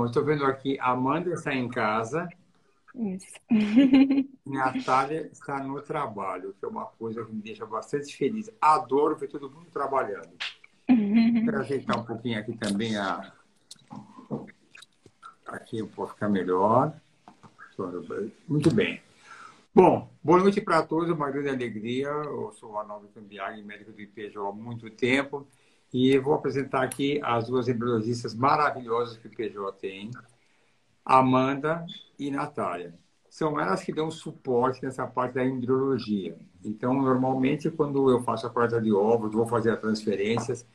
Bom, eu estou vendo aqui, Amanda está em casa. Isso. Natália está no trabalho, que é uma coisa que me deixa bastante feliz. Adoro ver todo mundo trabalhando. Quero ajeitar um pouquinho aqui também a. Aqui pode ficar melhor. Muito bem. Bom, boa noite para todos, uma grande alegria. Eu sou o Arnaldo Cambiag, médico do IPJ há muito tempo, e vou apresentar aqui as duas embriologistas maravilhosas que o IPJ tem, Amanda e Natália. São elas que dão suporte nessa parte da embriologia. Então, normalmente, quando eu faço a coleta de ovos, vou fazer as transferências,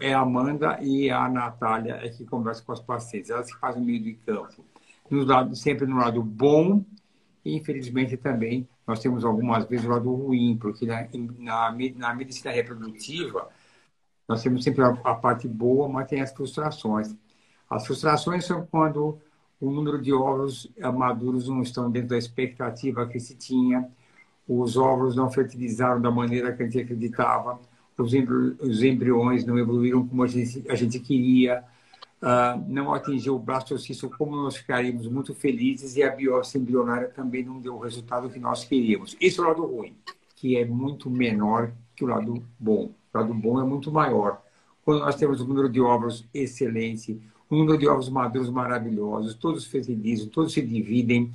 é a Amanda e a Natália é que conversam com as pacientes. Elas que fazem o meio de campo. No lado, sempre no lado bom e, infelizmente, também nós temos algumas vezes o lado ruim, porque na, na, na medicina reprodutiva nós temos sempre a, a, parte boa, mas tem as frustrações. As frustrações são quando o número de ovos maduros não estão dentro da expectativa que se tinha, os ovos não fertilizaram da maneira que a gente acreditava, os, os embriões não evoluíram como a gente, a gente queria, uh, não atingiu o blastocisto como nós ficaríamos muito felizes e a biópsia embrionária também não deu o resultado que nós queríamos. Esse é o lado ruim, que é muito menor que o lado bom. O lado bom é muito maior. Quando nós temos um número de ovos excelente, um número de ovos maduros maravilhosos, todos fertilizam, todos se dividem,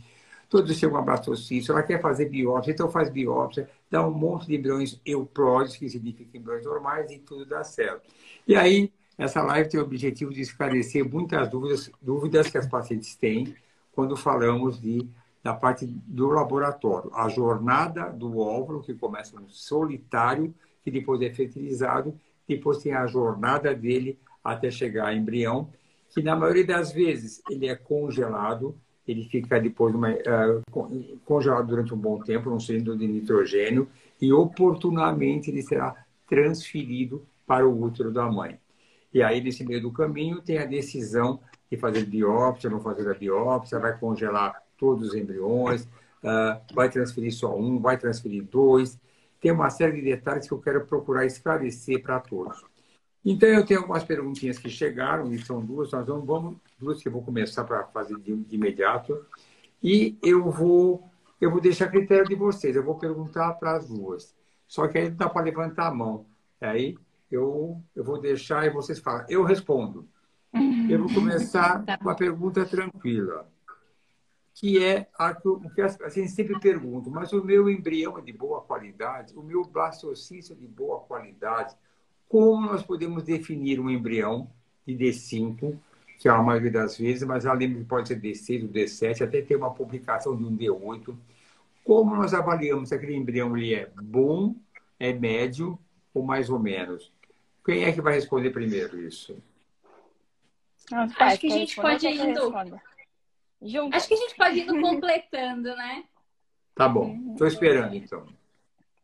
todos chegam a blastocisto, ela quer fazer biópsia, então faz biópsia, dá um monte de embriões eupróides, que significa embriões normais, e tudo dá certo. E aí, essa live tem o objetivo de esclarecer muitas dúvidas, dúvidas que as pacientes têm quando falamos de, da parte do laboratório. A jornada do óvulo, que começa no solitário, que depois é fertilizado, depois tem a jornada dele até chegar a embrião, que na maioria das vezes ele é congelado, ele fica depois uma, uh, congelado durante um bom tempo num cilindro de nitrogênio e oportunamente ele será transferido para o útero da mãe. E aí, nesse meio do caminho, tem a decisão de fazer biópsia, não fazer a biópsia, vai congelar todos os embriões, uh, vai transferir só um, vai transferir dois. Tem uma série de detalhes que eu quero procurar esclarecer para todos. Então, eu tenho algumas perguntinhas que chegaram, e são duas, nós vamos, vamos duas que eu vou começar para fazer de, de, imediato. E eu vou, eu vou deixar a critério de vocês, eu vou perguntar para as duas. Só que aí não dá para levantar a mão. Aí eu, eu vou deixar e vocês falam. Eu respondo. Eu vou começar tá com uma pergunta tranquila, que é a que a gente sempre pergunta, mas o meu embrião é de boa qualidade? O meu blastocisto é de boa qualidade? Como nós podemos definir um embrião de D5, que é a maioria das vezes, mas eu lembro que pode ser D6 ou D7, até ter uma publicação de um D8. Como nós avaliamos se aquele embrião ele é bom, é médio ou mais ou menos? Quem é que vai responder primeiro isso? Acho que a gente pode ir indo. Acho que a gente pode ir completando, né? Tá bom. Estou esperando, então.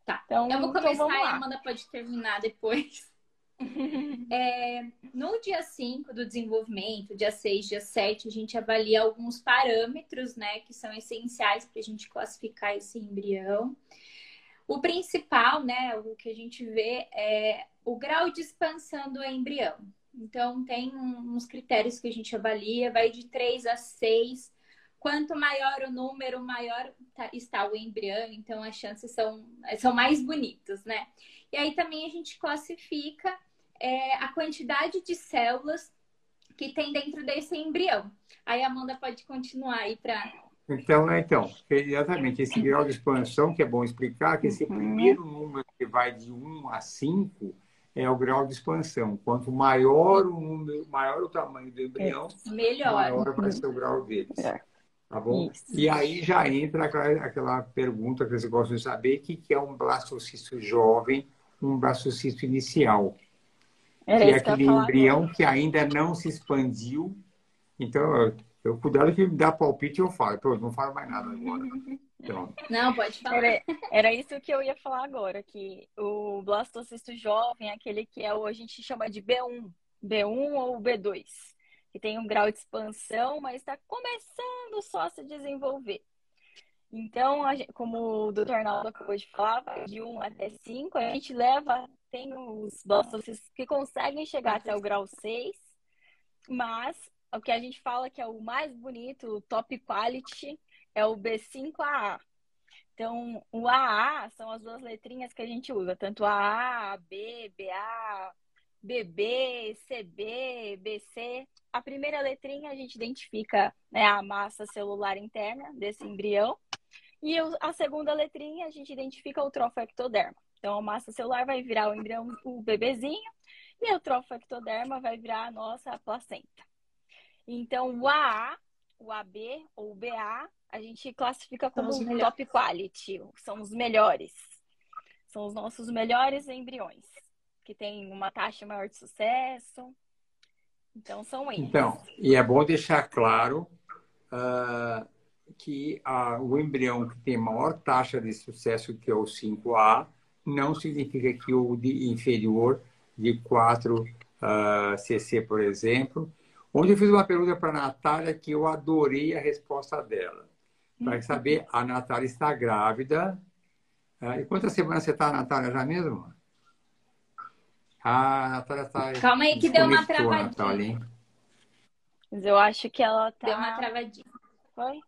Tá. Então, eu vou então começar então e a Amanda pode terminar depois. é, no dia 5 do desenvolvimento, dia 6, dia 7, a gente avalia alguns parâmetros, né, que são essenciais para a gente classificar esse embrião. O principal, né, o que a gente vê é o grau de expansão do embrião. Então, tem uns critérios que a gente avalia, vai de 3 a 6. Quanto maior o número, maior tá, está o embrião, então as chances são, são mais bonitas, né? E aí também a gente classifica é, a quantidade de células que tem dentro desse embrião. Aí a Amanda pode continuar aí para então, né, então, exatamente, esse grau de expansão, que é bom explicar, que esse uhum. primeiro número que vai de 1 a 5 é o grau de expansão. Quanto maior o número, maior o tamanho do embrião, é, melhor. maior vai ser o grau deles. É. Tá bom? Isso. E aí já entra aquela, aquela pergunta que você gosta de saber, que, que é um blastocisto jovem, um blastocisto inicial. Era que é aquele que embrião agora. que ainda não se expandiu. Então, eu, cuidado que me dá palpite, eu falo. Pô, não falo mais nada agora. Não, pode falar. Era, era, isso que eu ia falar agora, que o blastocisto jovem é aquele que é, a gente chama de B1, B1 ou B2, que tem um grau de expansão, mas está começando só a se desenvolver. Então, gente, como o Dr. Arnaldo acabou de falar, de 1 até 5, a gente leva, tem os blastocistos que conseguem chegar até o grau 6, mas o que a gente fala que é o mais bonito, o top quality, é o B5AA. Então, o AA são as duas letrinhas que a gente usa, tanto AA, AB, BA, BB, CB, BC. A primeira letrinha a gente identifica né, a massa celular interna desse embrião. E a segunda letrinha a gente identifica o trofectoderma. Então, a massa celular vai virar o embrião, o bebezinho, e o trofectoderma vai virar a nossa placenta. Então, o AA, o AB ou o BA, a gente classifica como top quality, são os melhores. São os nossos melhores embriões, que têm uma taxa maior de sucesso. Então, são eles. Então, e é bom deixar claro uh, que uh, o embrião que tem maior taxa de sucesso, que é o 5A, não significa que o de inferior de 4 uh, cc, por exemplo. Onde eu fiz uma pergunta para a Natália que eu adorei a resposta dela. Para uhum. saber, a Natália está grávida. Uh, e quantas semanas você está, Natália, já mesmo? Ah, a Natália está. Calma aí, que deu uma travadinha. Natália, Mas eu acho que ela tá... Deu uma travadinha. Foi?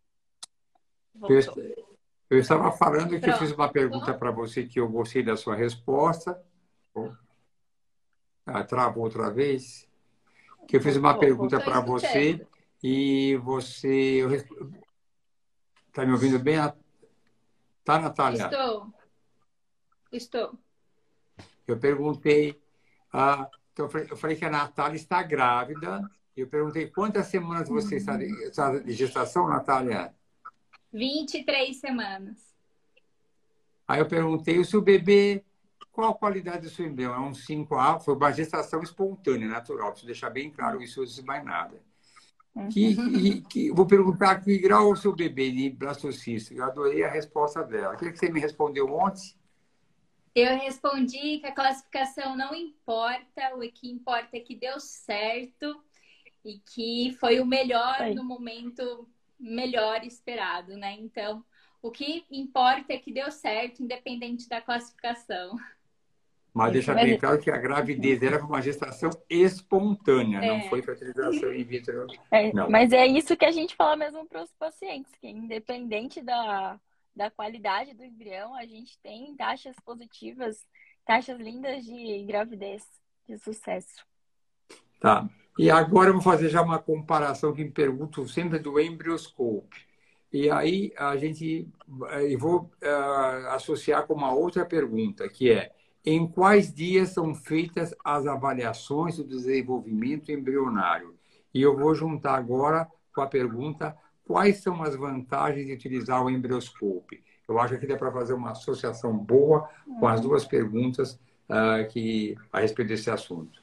Eu, eu, estava falando que Pronto. eu fiz uma pergunta para você que eu gostei da sua resposta. Ah, travou outra vez. Que eu fiz uma pergunta para você e você. Está me ouvindo bem? Tá, Natália? Estou. Estou. Eu perguntei. Ah, então eu falei que a Natália está grávida. Eu perguntei quantas semanas você está de gestação, Natália? 23 semanas. Aí eu perguntei se o bebê qual a qualidade do seu embrião? É um 5A, foi uma gestação espontânea, natural. Preciso deixar bem claro isso antes de mais nada. Que, que, que, vou perguntar que grau é o seu bebê de blastocisto. Eu adorei a resposta dela. O que, que você me respondeu ontem? Eu respondi que a classificação não importa, o que importa é que deu certo e que foi o melhor no momento melhor esperado, né? Então, o que importa é que deu certo, independente da classificação. Mas deixa bem claro que a gravidez era uma gestação espontânea, é. não foi fertilização in vitro. É, mas é isso que a gente fala mesmo para os pacientes, que independente da, da qualidade do embrião, a gente tem taxas positivas, taxas lindas de gravidez, de sucesso. Tá. E agora eu vou fazer já uma comparação que me pergunto sempre do embrioscope. E aí a gente, eu vou uh, associar com uma outra pergunta, que é em quais dias são feitas as avaliações do desenvolvimento embrionário? E eu vou juntar agora com a pergunta: quais são as vantagens de utilizar o embrioscope? Eu acho que dá para fazer uma associação boa com as duas perguntas uh, que, a respeito desse assunto.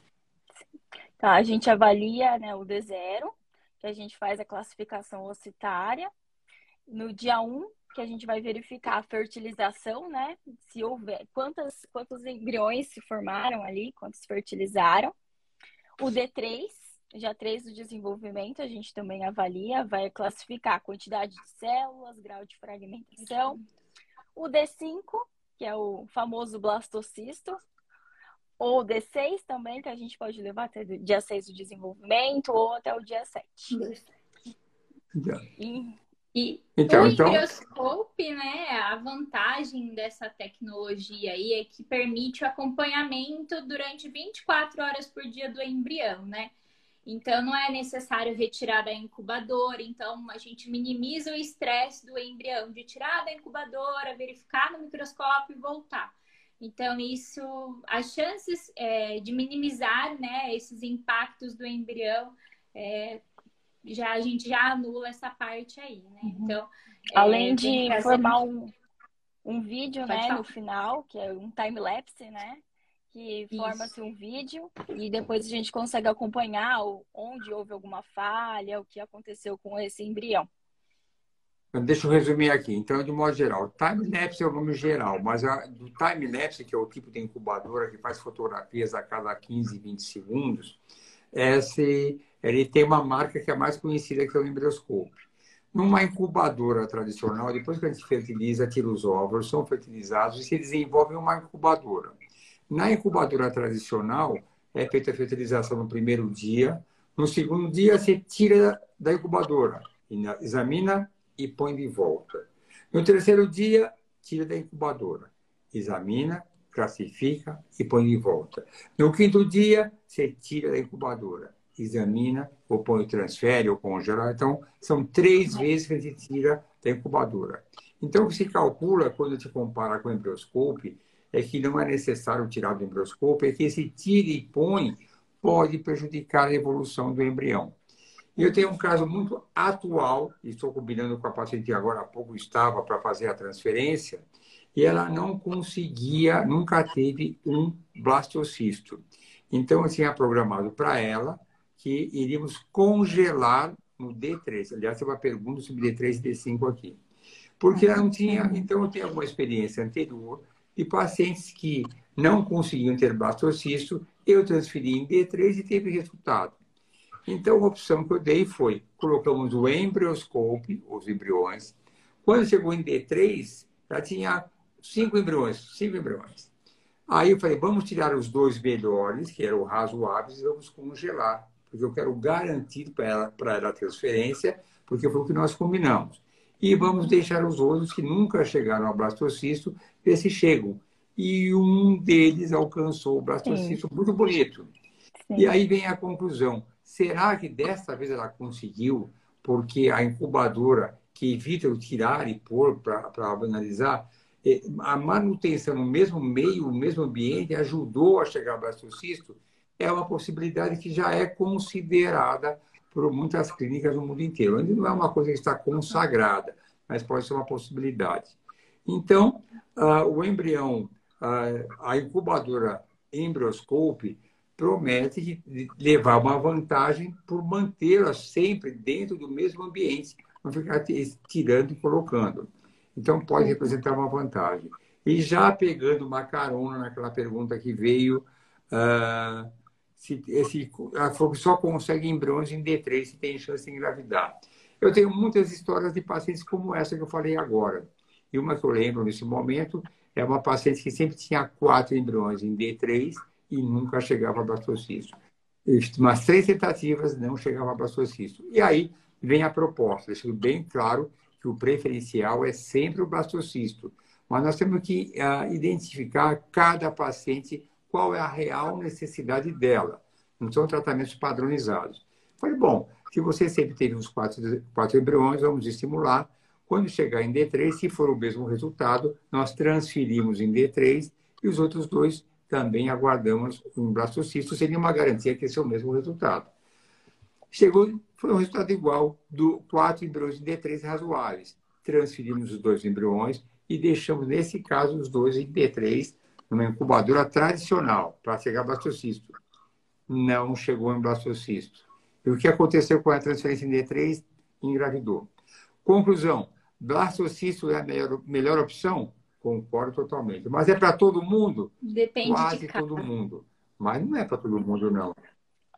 Tá, a gente avalia né, o D0, que a gente faz a classificação ocitária. No dia 1, que a gente vai verificar a fertilização, né? Se houver, quantas, quantos embriões se formaram ali, quantos fertilizaram. O D3, já 3 do desenvolvimento, a gente também avalia, vai classificar a quantidade de células, grau de fragmentação. O D5, que é o famoso blastocisto, ou D6 também, que a gente pode levar até o dia 6 do desenvolvimento, ou até o dia 7. E e então, o então... né, a vantagem dessa tecnologia aí é que permite o acompanhamento durante 24 horas por dia do embrião, né? Então não é necessário retirar da incubadora, então a gente minimiza o estresse do embrião de tirar da incubadora, verificar no microscópio e voltar. Então isso, as chances é, de minimizar, né, esses impactos do embrião é, já a gente já anula essa parte aí, né? Uhum. Então, além é, de formar um, um vídeo, Pode né, falar. no final, que é um time lapse, né? Que forma-se um vídeo e depois a gente consegue acompanhar onde houve alguma falha, o que aconteceu com esse embrião. Deixa eu resumir aqui. Então, de modo geral, time-lapse é o nome geral, mas a, do time-lapse, que é o tipo de incubadora que faz fotografias a cada 15, 20 segundos, esse ele tem uma marca que é mais conhecida que é o embrioscope. Numa incubadora tradicional, depois que a gente fertiliza, tira os óvulos, são fertilizados e se desenvolve uma incubadora. Na incubadora tradicional, é feita a fertilização no primeiro dia, No segundo dia, você tira da incubadora, examina e põe de volta. No terceiro dia, tira da incubadora, examina, classifica e põe de volta. No quinto dia, você tira da incubadora, examina, ou põe, transfere ou congela. Então, são três vezes que a gente tira da incubadora. Então, o que se calcula quando se compara com o embrioscope é que não é necessário tirar do embrioscope, é que esse tira e põe pode prejudicar a evolução do embrião. E eu tenho um caso muito atual, estou combinando com a paciente agora há pouco estava para fazer a transferência, e ela não conseguia, nunca teve um blastocisto. Então, eu tinha programado para ela que iríamos congelar no D3. Aliás, tem uma pergunta sobre D3 e D5 aqui. Porque ela não tinha, então eu tenho alguma experiência anterior de pacientes que não conseguiam ter blastocisto, eu transferi em D3 e teve resultado. Então, a opção que eu dei foi, colocamos o embrioscope, os embriões. Quando chegou em D3, já tinha cinco embriões, cinco embriões. Aí eu falei, vamos tirar os dois melhores, que eram razoáveis, e vamos congelar, porque eu quero garantir para ela, para ela a transferência, porque foi o que nós combinamos. E vamos deixar os outros que nunca chegaram ao blastocisto, ver se chegam. E um deles alcançou o blastocisto Sim. muito bonito. Sim. E aí vem a conclusão. Será que desta vez ela conseguiu, porque a incubadora que evita o tirar e pôr para analisar, é, a manutenção no mesmo meio, no mesmo ambiente, ajudou a chegar ao blastocisto, é uma possibilidade que já é considerada por muitas clínicas no mundo inteiro. Ainda não é uma coisa que está consagrada, mas pode ser uma possibilidade. Então, uh, o embrião, uh, a incubadora Embryoscope, promete levar uma vantagem por mantê-la sempre dentro do mesmo ambiente, não ficar tirando e colocando. Então, pode representar uma vantagem. E já pegando uma carona naquela pergunta que veio, uh, se, esse, só consegue embriões em D3 se tem chance de engravidar. Eu tenho muitas histórias de pacientes como essa que eu falei agora. E uma que eu lembro nesse momento é uma paciente que sempre tinha quatro embriões em D3 e nunca chegava a blastocisto. Umas três tentativas não chegava a blastocisto. E aí vem a proposta, deixando bem claro que o preferencial é sempre o blastocisto. Mas nós temos que uh, identificar cada paciente qual é a real necessidade dela. Não são tratamentos padronizados. Falei, bom, se você sempre teve uns quatro, quatro embriões, vamos estimular. Quando chegar em D3, se for o mesmo resultado, nós transferimos em D3 e os outros dois também aguardamos um blastocisto. Seria uma garantia que esse é o mesmo resultado. Chegou, foi um resultado igual do quatro embriões em D3 razoáveis. Transferimos os dois embriões e deixamos, nesse caso, os dois em D3, numa incubadora tradicional, para chegar blastocisto. Não chegou em blastocisto. E o que aconteceu com a transferência em D3? Engravidou. Conclusão: blastocisto é a melhor, melhor opção? Concordo totalmente. Mas é para todo mundo? Depende Quase de todo mundo. Mas não é para todo mundo, não.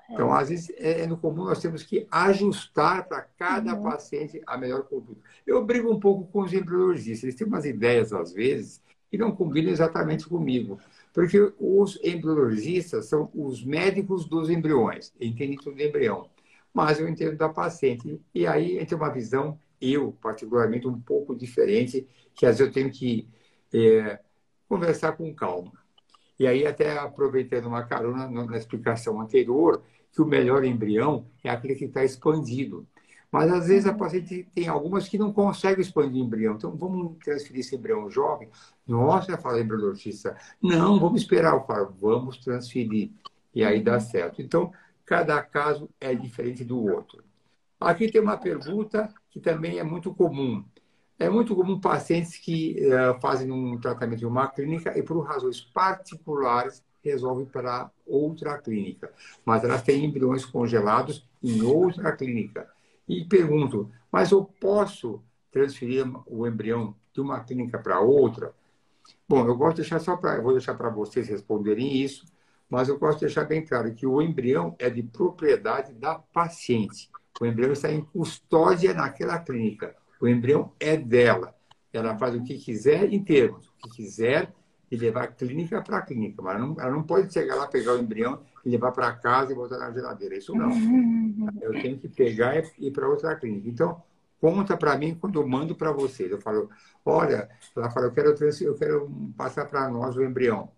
Então, às vezes, é, é no comum nós temos que ajustar para cada uhum. paciente a melhor conduta. Eu brigo um pouco com os embriologistas. Eles têm umas ideias, às vezes, que não combinam exatamente comigo. Porque os embriologistas são os médicos dos embriões, entendem tudo de embrião. Mas eu entendo da paciente. E aí entra uma visão, eu, particularmente, um pouco diferente, que às vezes eu tenho que é, conversar com calma. E aí, até aproveitando uma carona na explicação anterior, que o melhor embrião é aquele que está expandido. Mas às vezes a uhum. paciente tem algumas que não conseguem expandir o embrião. Então vamos transferir esse embrião jovem. Nossa, fala embriologista. Não, vamos esperar. Eu falo, vamos transferir. E aí dá uhum. certo. Então, cada caso é diferente do outro. Aqui tem uma pergunta que também é muito comum. É muito comum pacientes que uh, fazem um tratamento em uma clínica e, por razões particulares, resolve para outra clínica. Mas elas têm embriões congelados em outra clínica. E pergunto, mas eu posso transferir o embrião de uma clínica para outra? Bom, eu gosto de deixar só para, vou deixar para vocês responderem isso, mas eu gosto de deixar bem claro que o embrião é de propriedade da paciente. O embrião está em custódia naquela clínica. O embrião é dela. Ela faz o que quiser em termos. O que quiser e levar clínica para clínica, mas ela não, ela não pode chegar lá, pegar o embrião levar para casa e botar na geladeira. Isso não. Eu tenho que pegar e ir para outra clínica. Então, conta para mim quando eu mando para vocês. Eu falo, olha, ela fala, eu quero, eu quero passar para nós o embrião.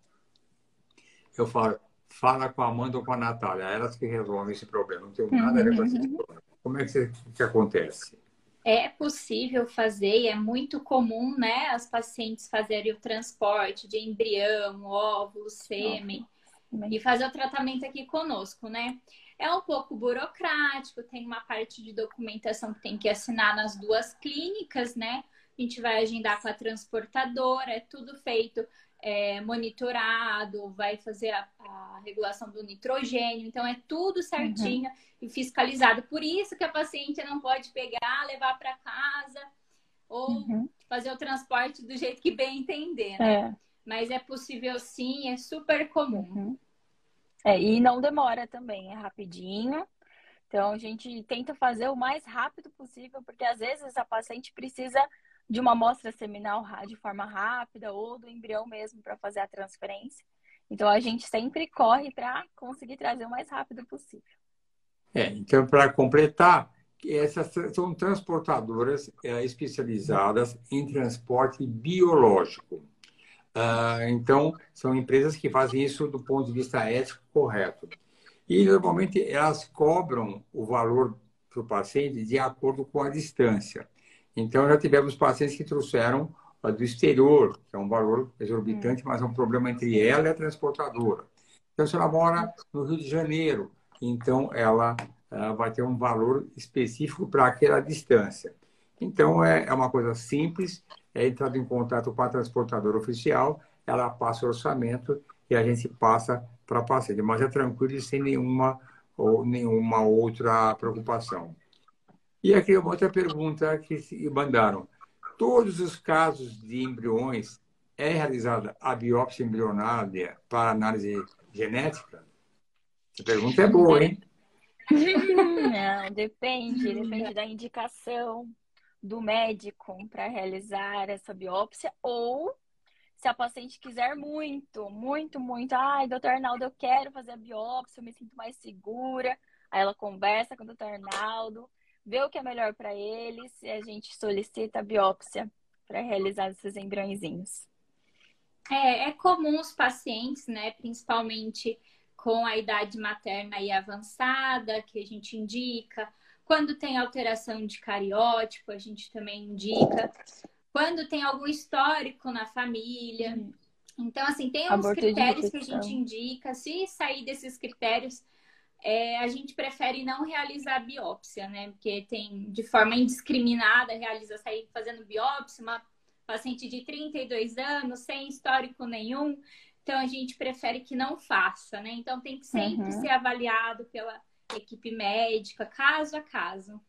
Eu falo, fala com a Amanda ou com a Natália, elas que resolvem esse problema. Não tenho nada a ver com esse uhum. problema. Como é que, que acontece? É possível fazer e é muito comum, né, as pacientes fazerem o transporte de embrião, óvulo, sêmen e fazer o tratamento aqui conosco, né? É um pouco burocrático, tem uma parte de documentação que tem que assinar nas duas clínicas, né? A gente vai agendar com a transportadora, é tudo feito é, monitorado, vai fazer a, a, regulação do nitrogênio, então é tudo certinho uhum. e fiscalizado. Por isso que a paciente não pode pegar, levar para casa ou uhum. fazer o transporte do jeito que bem entender, né? É. Mas é possível sim, é super comum. Uhum. É, e não demora também, é rapidinho. Então a gente tenta fazer o mais rápido possível, porque às vezes a paciente precisa de uma amostra seminal de forma rápida ou do embrião mesmo para fazer a transferência. Então a gente sempre corre para conseguir trazer o mais rápido possível. É, então para completar, essas são transportadoras é, especializadas em transporte biológico. Uh, então, são empresas que fazem isso do ponto de vista ético correto. E, normalmente, elas cobram o valor para o paciente de acordo com a distância. Então, já tivemos pacientes que trouxeram do exterior, que é um valor exorbitante, hum. mas é um problema entre ela e a transportadora. Então, se ela mora no Rio de Janeiro, então ela, ela vai ter um valor específico para aquela distância. Então, é, é uma coisa simples, é entrar em contato com a transportadora oficial, ela passa o orçamento e a gente passa para a paciente, mas é tranquilo e sem nenhuma ou nenhuma outra preocupação. E aqui uma outra pergunta que mandaram. Todos os casos de embriões é realizada a biópsia embrionária para análise genética? Essa pergunta é boa, hein? Não, depende. Depende da indicação do médico para realizar essa biópsia ou se a paciente quiser muito, muito, muito, ai, doutor Arnaldo, eu quero fazer a biópsia, eu me sinto mais segura. Aí ela conversa com o doutor Arnaldo, vê o que é melhor para eles e a gente solicita a biópsia para realizar esses embriõezinhos. É, é comum os pacientes, né, principalmente com a idade materna e avançada, que a gente indica. Quando tem alteração de cariótipo, a gente também indica. Quando tem algum histórico na família. Então, assim, tem alguns critérios que a gente indica. Se sair desses critérios, é, a gente prefere não realizar biópsia, né? Porque tem, de forma indiscriminada, realiza sair fazendo biópsia, uma paciente de 32 anos, sem histórico nenhum. Então, a gente prefere que não faça, né? Então, tem que sempre uhum. ser avaliado pela equipe médica, caso a caso.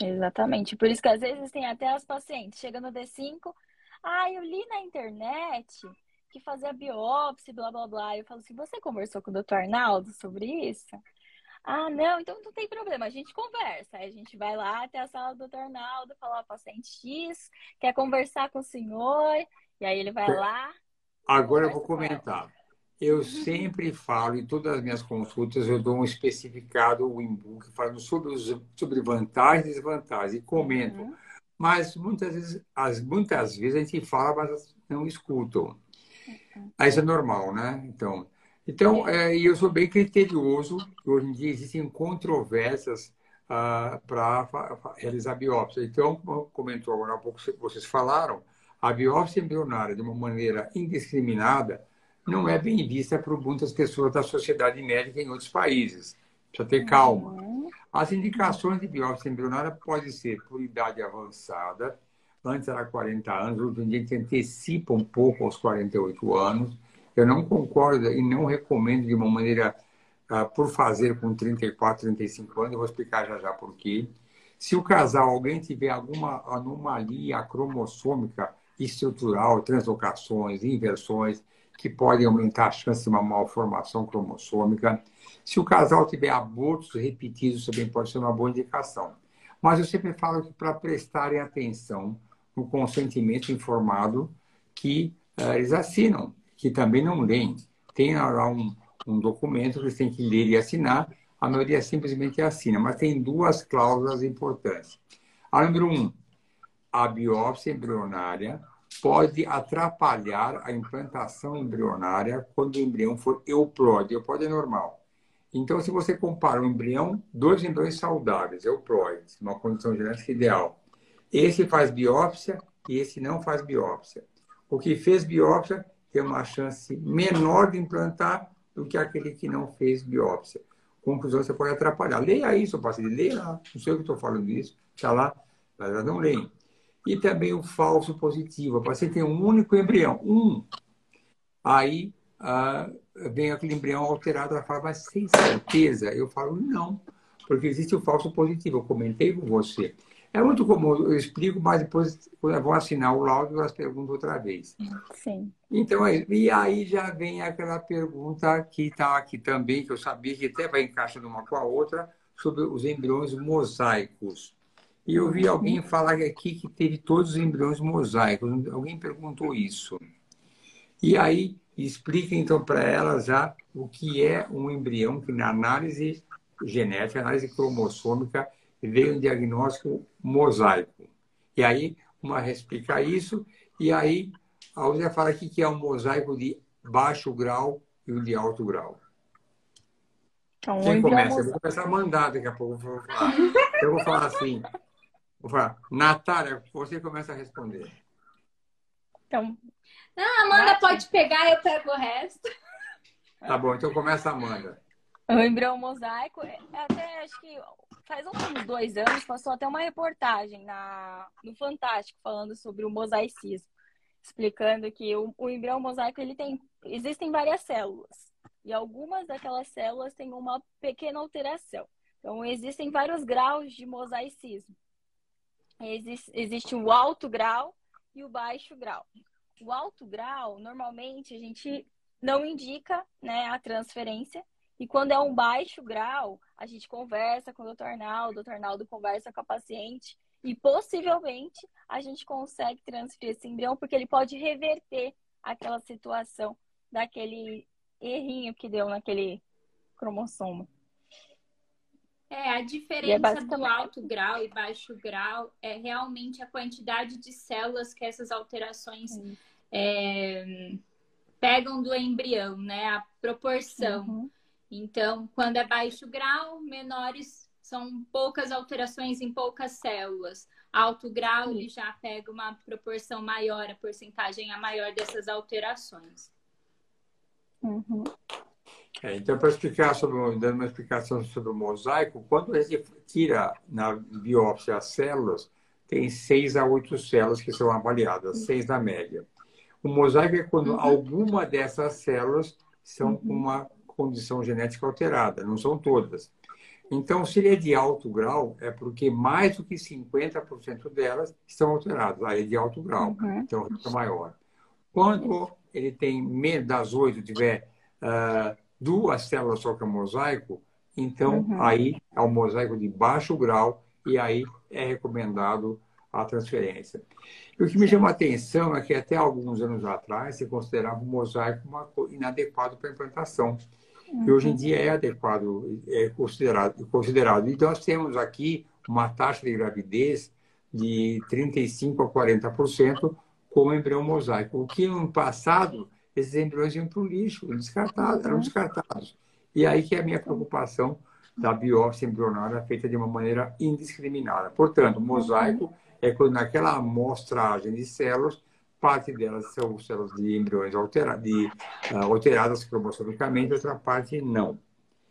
Exatamente. Por isso que às vezes tem até as pacientes chegando no D5, ah, eu li na internet que fazia biópsia, blá blá blá. Eu falo assim, você conversou com o doutor Arnaldo sobre isso? Ah, não, então não tem problema, a gente conversa. Aí a gente vai lá até a sala do doutor Arnaldo, falar, paciente X, quer conversar com o senhor, e aí ele vai lá. Agora eu vou comentar. Eu sempre falo, em todas as minhas consultas, eu dou um especificado, um e-book, falando sobre, os, sobre vantagens e desvantagens, e comento. Uhum. Mas muitas vezes, as, muitas vezes a gente fala, mas não escutam. Uhum. Isso é normal, né? Então, então, é, eu sou bem criterioso. Hoje em dia existem controvérsias ah, para realizar biópsia. Então, como comentou agora há pouco, vocês falaram, a biópsia embrionária, de uma maneira indiscriminada, não é bem vista por muitas pessoas da sociedade médica em outros países. Precisa ter calma. Uhum. As indicações de biópsia embrionária podem ser por idade avançada, antes era 40 anos, hoje em dia a gente antecipa um pouco aos 48 anos, eu não concordo e não recomendo de uma maneira uh, por fazer com 34, 35 anos. Eu vou explicar já já por quê. Se o casal, alguém tiver alguma anomalia cromossômica estrutural, translocações, inversões, que podem aumentar a chance de uma malformação cromossômica. Se o casal tiver abortos repetidos, também pode ser uma boa indicação. Mas eu sempre falo que para prestarem atenção no consentimento informado que uh, eles assinam que também não leem. Tem lá um, um documento que eles têm que ler e assinar, a maioria simplesmente assina, mas tem duas cláusulas importantes. A número um, a biópsia embrionária pode atrapalhar a implantação embrionária quando o embrião for euploide. Euploide é normal. Então, se você compara um embrião, dois embriões saudáveis, euploides, uma condição genética ideal, esse faz biópsia e esse não faz biópsia. O que fez biópsia tem uma chance menor de implantar do que aquele que não fez biópsia. Conclusão, você pode atrapalhar. Leia isso, paciente, leia lá. Não sei o que estou falando isso. Está lá, mas não leem. E também o falso positivo. O paciente tem um único embrião, um. Aí ah, vem aquele embrião alterado, ela fala, mas sem certeza? Eu falo, não, porque existe o falso positivo. Eu comentei com você. É muito comum, eu explico, mas depois, quando vou assinar o laudo, elas perguntam outra vez. Sim. Então, é e aí já vem aquela pergunta que está aqui também, que eu sabia que até vai encaixando uma com a outra, sobre os embriões mosaicos. E eu vi alguém falar aqui que teve todos os embriões mosaicos. Alguém perguntou isso. E aí, explica então para ela já o que é um embrião, que na análise genética, análise cromossômica, veio um diagnóstico mosaico. E aí, uma explica isso, e aí a outra fala aqui que é um mosaico de baixo grau e o de alto grau. Então, Quem começa? Eu vou começar a mandar daqui a pouco. Eu vou falar, eu vou falar assim. Natália, você começa a responder. Então. Não, Amanda Nath... pode pegar, eu pego o resto. Tá bom, então começa a Amanda. O embrião mosaico, é, até acho que faz uns dois anos, passou até uma reportagem na, no Fantástico falando sobre o mosaicismo, explicando que o, o embrião mosaico ele tem, existem várias células e algumas daquelas células têm uma pequena alteração. Então existem vários graus de mosaicismo. Existe, existe o alto grau e o baixo grau. O alto grau, normalmente, a gente não indica né, a transferência. E quando é um baixo grau, a gente conversa com o doutor Arnaldo, o doutor Arnaldo conversa com a paciente e possivelmente a gente consegue transferir esse embrião porque ele pode reverter aquela situação daquele errinho que deu naquele cromossomo. É, a diferença é do alto grau e baixo grau é realmente a quantidade de células que essas alterações é, pegam do embrião, né? A proporção. Uhum. Então, quando é baixo grau, menores são poucas alterações em poucas células. Alto grau, ele já pega uma proporção maior, a porcentagem é maior dessas alterações. Uhum. É, então, para explicar sobre, dando uma explicação sobre o mosaico, quando a gente tira na biópsia as células, tem seis a oito células que são avaliadas, seis na média. O mosaico é quando uhum. alguma dessas células são com uhum. uma condição genética alterada, não são todas. Então, se ele é de alto grau, é porque mais do que 50% delas estão alteradas. Aí é de alto grau, uhum. então é maior. Quando ele tem das oito, tiver uh, duas células só que é mosaico, então uhum. aí é um mosaico de baixo grau e aí é recomendado a transferência. E o que me chama a atenção é que até alguns anos atrás se considerava o mosaico uma, inadequado para implantação. Uhum. E hoje em dia é adequado, é considerado, considerado. Então nós temos aqui uma taxa de gravidez de 35% a 40% com embrião mosaico. O que no passado esses embriões iam para o lixo, descartados, eram uhum. descartados. E aí que é a minha preocupação da biópsia embrionária feita de uma maneira indiscriminada. Portanto, mosaico uhum. é quando naquela amostragem de células, parte delas são células de embriões alteradas, de, uh, alteradas cromossomicamente, outra parte não.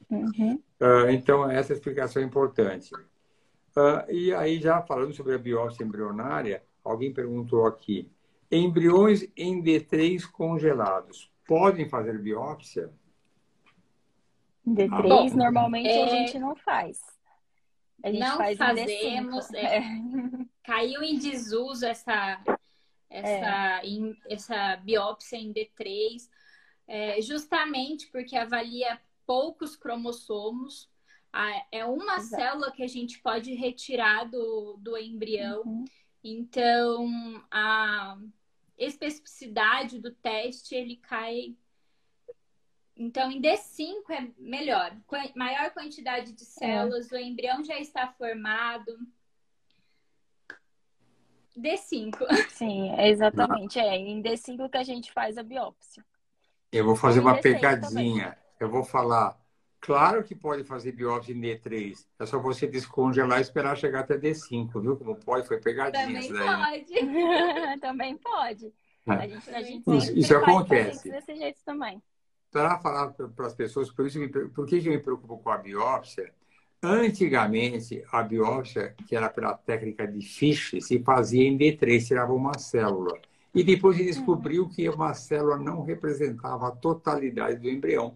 Uhum. Uh, então, essa explicação é importante. Uh, e aí, já falando sobre a biópsia embrionária, alguém perguntou aqui, Embriões em D3 congelados podem fazer biópsia? D3 ah, normalmente é... a gente não faz. A gente não faz fazemos. É... Caiu em desuso essa, essa, é. em, essa biópsia em D3, é, justamente porque avalia poucos cromossomos. É uma Exato. célula que a gente pode retirar do, do embrião. Uhum. Então, a, especificidade do teste ele cai. Então, em D5 é melhor. Maior quantidade de células, é. o embrião já está formado. D5. Sim, exatamente. É em D5 que a gente faz a biópsia. Eu vou fazer uma pegadinha. Também. Eu vou falar. Claro que pode fazer biópsia em D3. É só você descongelar e esperar chegar até D5, viu? Como pode, foi pegadinha. Também pode. também pode. É. A gente, a gente isso, isso acontece. Desse jeito também. Para falar para as pessoas, por, isso, por que eu me preocupo com a biópsia? Antigamente, a biópsia, que era pela técnica de Fish, se fazia em D3, tirava uma célula. E depois se descobriu que uma célula não representava a totalidade do embrião.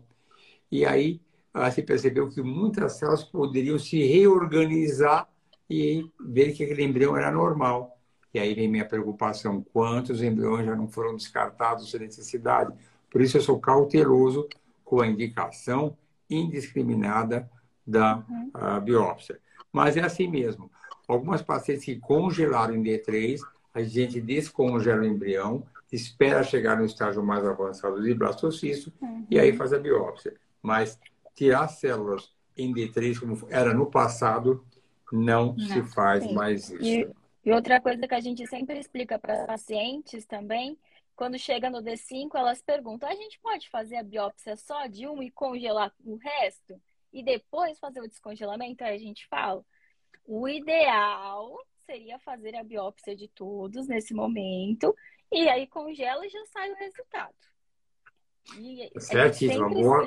E aí ah, se percebeu que muitas células poderiam se reorganizar e ver que aquele embrião era normal. E aí vem minha preocupação: quantos embriões já não foram descartados sem necessidade? Por isso eu sou cauteloso com a indicação indiscriminada da uhum. biópsia. Mas é assim mesmo. Algumas pacientes que congelaram em D3, a gente descongela o embrião, espera chegar no estágio mais avançado de blastocisto uhum. e aí faz a biópsia. Mas tirar células em D3, como era no passado, não, não se faz sim. mais isso. E, e outra coisa que a gente sempre explica para pacientes também quando chega no D5, elas perguntam: a gente pode fazer a biópsia só de um e congelar o resto? E depois fazer o descongelamento? Aí a gente fala: o ideal seria fazer a biópsia de todos nesse momento, e aí congela e já sai o resultado. E Certíssimo, boa,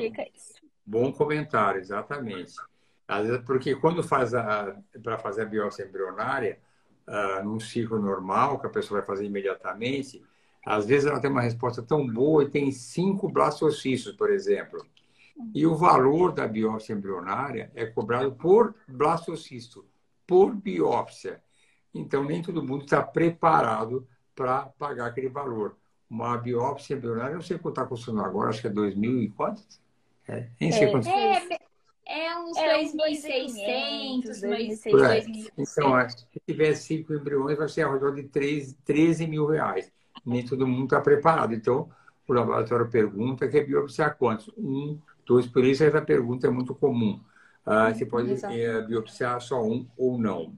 bom comentário, exatamente. Às vezes, porque quando faz a para fazer a biópsia embrionária, uh, num ciclo normal, que a pessoa vai fazer imediatamente, às vezes ela tem uma resposta tão boa e tem cinco blastocistos, por exemplo. E o valor da biópsia embrionária é cobrado por blastocisto, por biópsia. Então, nem todo mundo está preparado para pagar aquele valor. Uma biópsia embrionária, não sei quanto está custando agora, acho que é 2 mil e quanto? É, sei é. É, é uns é 2.600, 2.600. Então, se tiver cinco embriões, vai ser ao redor de 13, 13 mil reais nem todo mundo está preparado. Então, o laboratório pergunta que é biopsiar quantos? Um, dois. Por isso, essa pergunta é muito comum. Ah, você pode é, biopsiar só um ou não.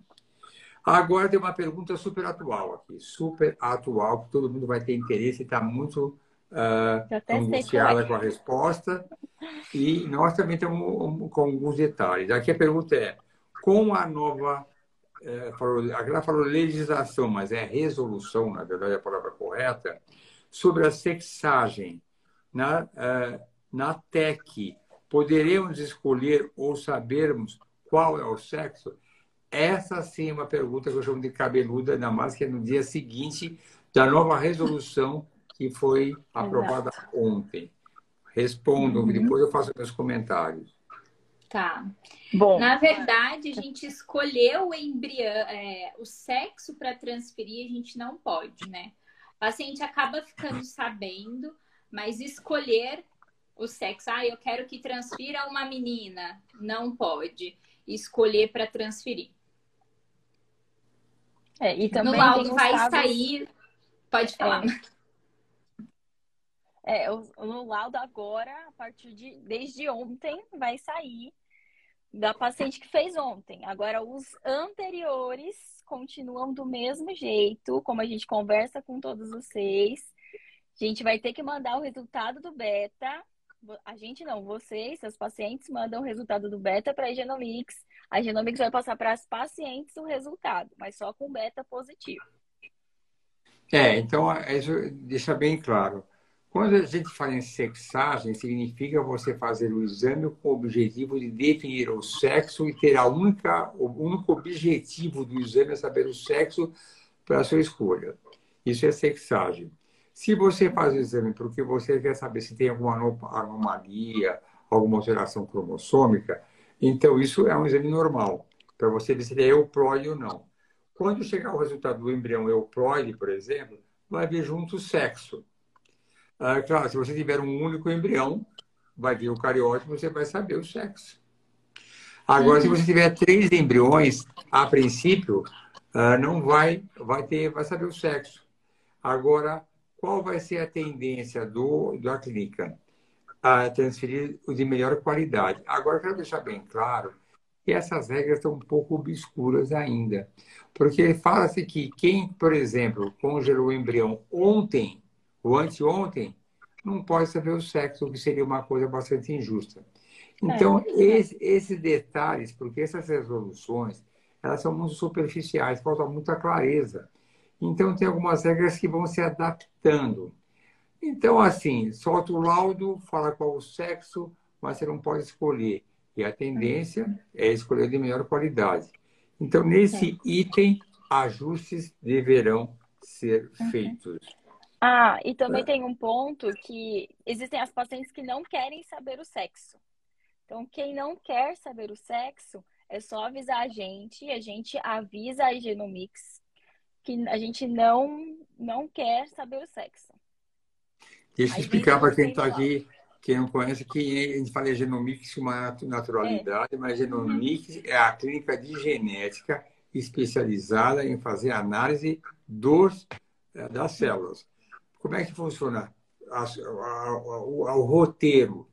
Agora tem uma pergunta super atual aqui, super atual, que todo mundo vai ter interesse e está muito uh, com a resposta. E nós também estamos com alguns detalhes. Aqui a pergunta é: com a nova é, falou, ela falou legislação, mas é resolução, na verdade, é a palavra correta, sobre a sexagem na, é, na TEC. Poderemos escolher ou sabermos qual é o sexo? Essa sim é uma pergunta que eu chamo de cabeluda, ainda mais que é no dia seguinte da nova resolução que foi aprovada Exato. ontem. Respondam, uhum. depois eu faço meus comentários. Tá. Bom. Na verdade, a gente escolheu o embrião, é, o sexo para transferir, a gente não pode, né? O paciente acaba ficando sabendo, mas escolher o sexo, ah, eu quero que transfira uma menina, não pode escolher para transferir. É, e também no laudo vai casos... sair, pode é. falar. É, é no laudo agora, a partir de desde ontem, vai sair da paciente que fez ontem. Agora, os anteriores continuam do mesmo jeito, como a gente conversa com todos vocês. A gente vai ter que mandar o resultado do beta. A gente não, vocês, seus pacientes, mandam o resultado do beta para a Genomics. A Genomics vai passar para as pacientes o resultado, mas só com beta positivo. É, então, isso deixa bem claro. Quando a gente fala em sexagem, significa você fazer o exame com o objetivo de definir o sexo e ter a única, o único objetivo do exame é saber o sexo para a sua escolha. Isso é sexagem. Se você faz o exame porque você quer saber se tem alguma anomalia, alguma alteração cromossômica, então isso é um exame normal, para você ver se ele é euploide ou não. Quando chegar o resultado do embrião euploide, por exemplo, vai ver junto o sexo. Ah, claro, se você tiver um único embrião, vai vir o cariótipo, você vai saber o sexo. Agora, se você tiver três embriões, a princípio, ah, não vai, vai ter, vai saber o sexo. Agora, qual vai ser a tendência do, da clínica? A transferir o de melhor qualidade. Agora, quero deixar bem claro que essas regras estão um pouco obscuras ainda. Porque fala-se que quem, por exemplo, congelou o embrião ontem ou anteontem, não pode saber o sexo, o que seria uma coisa bastante injusta. Então, é. esse, esses detalhes, porque essas resoluções, elas são muito superficiais, falta muita clareza. Então, tem algumas regras que vão se adaptando. Então, assim, solta o laudo, fala qual o sexo, mas você não pode escolher. E a tendência é escolher de melhor qualidade. Então, nesse item, ajustes deverão ser uhum. feitos. Ah, e também é. tem um ponto que existem as pacientes que não querem saber o sexo. Então, quem não quer saber o sexo, é só avisar a gente, a gente avisa a Genomics que a gente não, não quer saber o sexo. Deixa eu explicar para quem está aqui, quem não conhece, que a gente fala Genomics com uma naturalidade, é. mas Genomics uhum. é a clínica de genética especializada em fazer análise dos, eh, das células. Como é que funciona o roteiro?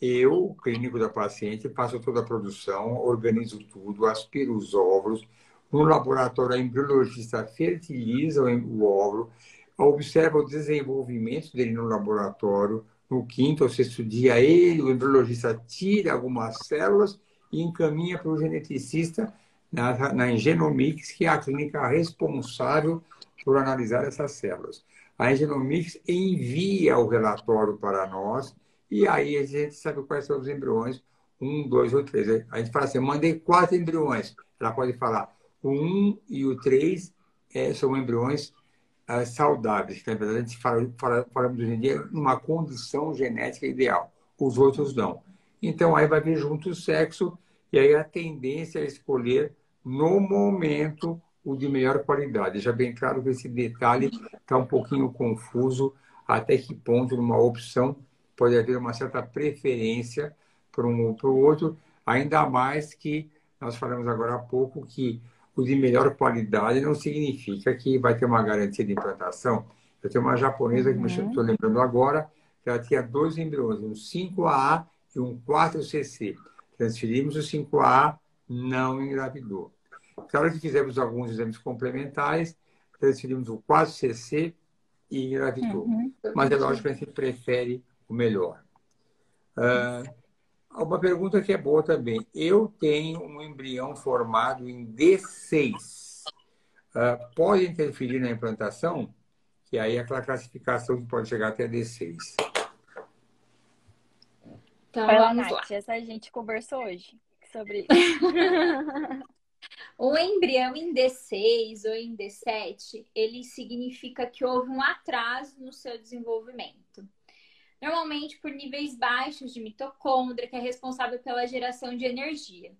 Eu, clínico da paciente, faço toda a produção, organizo tudo, aspiro os óvulos. No laboratório, a embriologista fertiliza o óvulo, observa o desenvolvimento dele no laboratório. No quinto ou sexto dia, ele, o embriologista, tira algumas células e encaminha para o geneticista na, na Genomics, que é a clínica responsável por analisar essas células. A Genomics envia o relatório para nós e aí a gente sabe quais são os embriões, um, dois ou três. A gente fala assim, mandei quatro embriões. Ela pode falar, o um e o três é, são embriões uh, saudáveis, que na verdade a gente fala, fala, falamos hoje em dia numa condição genética ideal. Os outros não. Então aí vai vir junto o sexo e aí a tendência é escolher no momento o de melhor qualidade. Já bem claro que esse detalhe está um pouquinho confuso até que ponto numa opção pode haver uma certa preferência para um ou para o outro, ainda mais que nós falamos agora há pouco que o de melhor qualidade não significa que vai ter uma garantia de implantação. Eu tenho uma japonesa que uhum. me estou lembrando agora, que ela tinha dois embriões, um 5AA e um 4CC. Transferimos o 5AA, não engravidou. Claro que fizemos alguns exames complementares, transferimos o 4CC e engravidou. Uhum. Mas é lógico que a gente prefere o melhor. Uh, uma pergunta que é boa também. Eu tenho um embrião formado em D6. Uh, ah, pode interferir na implantação? Que aí é aquela classificação que pode chegar até D6. Então, Vai lá, vamos Nath, lá. Essa a gente conversou hoje sobre isso. O embrião em D6 ou em D7, ele significa que houve um atraso no seu desenvolvimento normalmente por níveis baixos de mitocôndria, que é responsável pela geração de energia.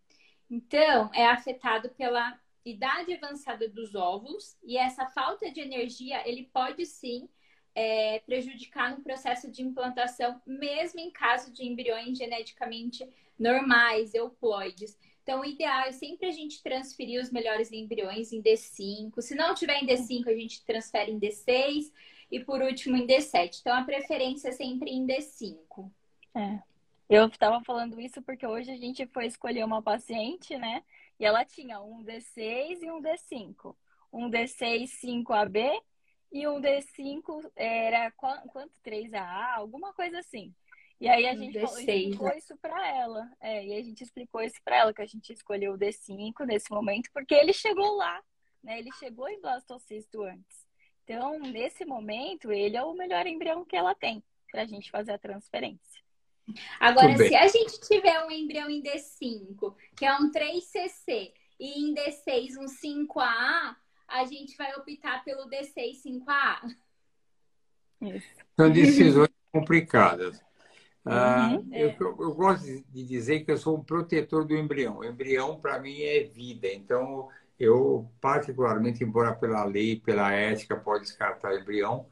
Então, é afetado pela idade avançada dos óvulos e essa falta de energia, ele pode sim é, prejudicar no processo de implantação, mesmo em caso de embriões geneticamente normais, euploides. Então, o ideal é sempre a gente transferir os melhores embriões em D5. Se não tiver em D5, a gente transfere em D6 e por último em D7. Então a preferência é sempre em D5. É. Eu estava falando isso porque hoje a gente foi escolher uma paciente, né? E ela tinha um D6 e um D5. Um D6 5AB e um D5 era quanto? 3AA, alguma coisa assim. E aí a gente falou, explicou isso para ela. É, e a gente explicou isso para ela, que a gente escolheu o D5 nesse momento, porque ele chegou lá, né? Ele chegou em blastocisto antes. Então, nesse momento, ele é o melhor embrião que ela tem para a gente fazer a transferência. Agora, se a gente tiver um embrião em D5, que é um 3CC, e em D6 um 5A, a gente vai optar pelo D6 5A. Isso. São decisões complicadas. Uhum, ah, é. eu, eu, gosto de dizer que eu sou um protetor do embrião. O embrião, para mim, é vida. Então, eu, particularmente, embora pela lei, pela ética, pode descartar embrião,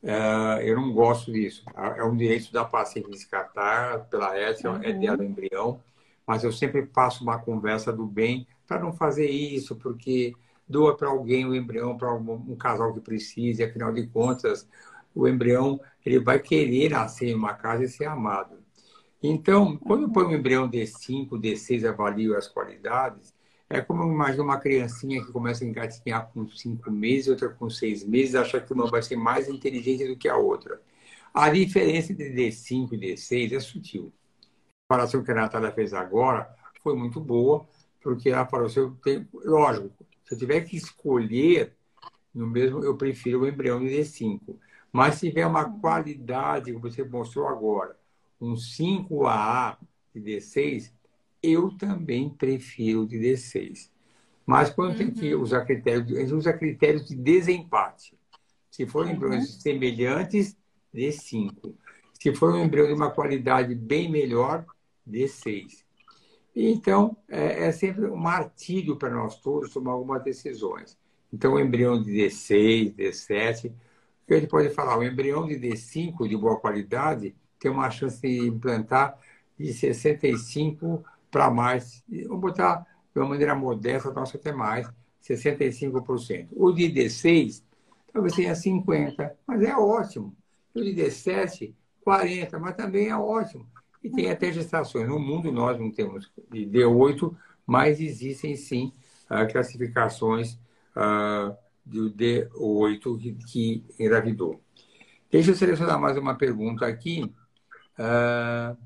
uh, eu não gosto disso. É um direito da paciente descartar, pela ética, é uhum. é dela o embrião, mas eu sempre passo uma conversa do bem para não fazer isso, porque doa para alguém o embrião, para um, um, casal que precise, afinal de contas, o embrião ele vai querer nascer em uma casa e ser amado. Então, quando eu ponho um embrião D5, D6, avalio as qualidades, é como eu imagino uma criancinha que começa a engatinhar com cinco meses, outra com seis meses, acha que uma vai ser mais inteligente do que a outra. A diferença entre D5 e D6 é sutil. A comparação que a Natália fez agora foi muito boa, porque ela falou, se eu lógico, se eu tiver que escolher no mesmo, eu prefiro o embrião de D5. Mas se tiver uma qualidade, que você mostrou agora, um 5AA de D6, eu também prefiro de D6. Mas quando uhum. tem que uhum. usar critérios, a gente usa critérios de desempate. Se forem uhum. embriões semelhantes, D5. Se for um embrião de uma qualidade bem melhor, D6. Então, é, é sempre um martírio para nós todos tomar algumas decisões. Então, o embrião de D6, D7, a gente pode falar, o embrião de D5 de boa qualidade tem uma chance de implantar de 65 para mais. Vamos botar de uma maneira modesta, nossa até mais, 65%. O de D6 talvez tenha 50%, mas é ótimo. O de D7, 40%, mas também é ótimo. E tem até gestações. No mundo nós não temos de D8, mas existem sim uh, classificações uh, do D8 que, engravidou. Deixa eu selecionar mais uma pergunta aqui. Uh,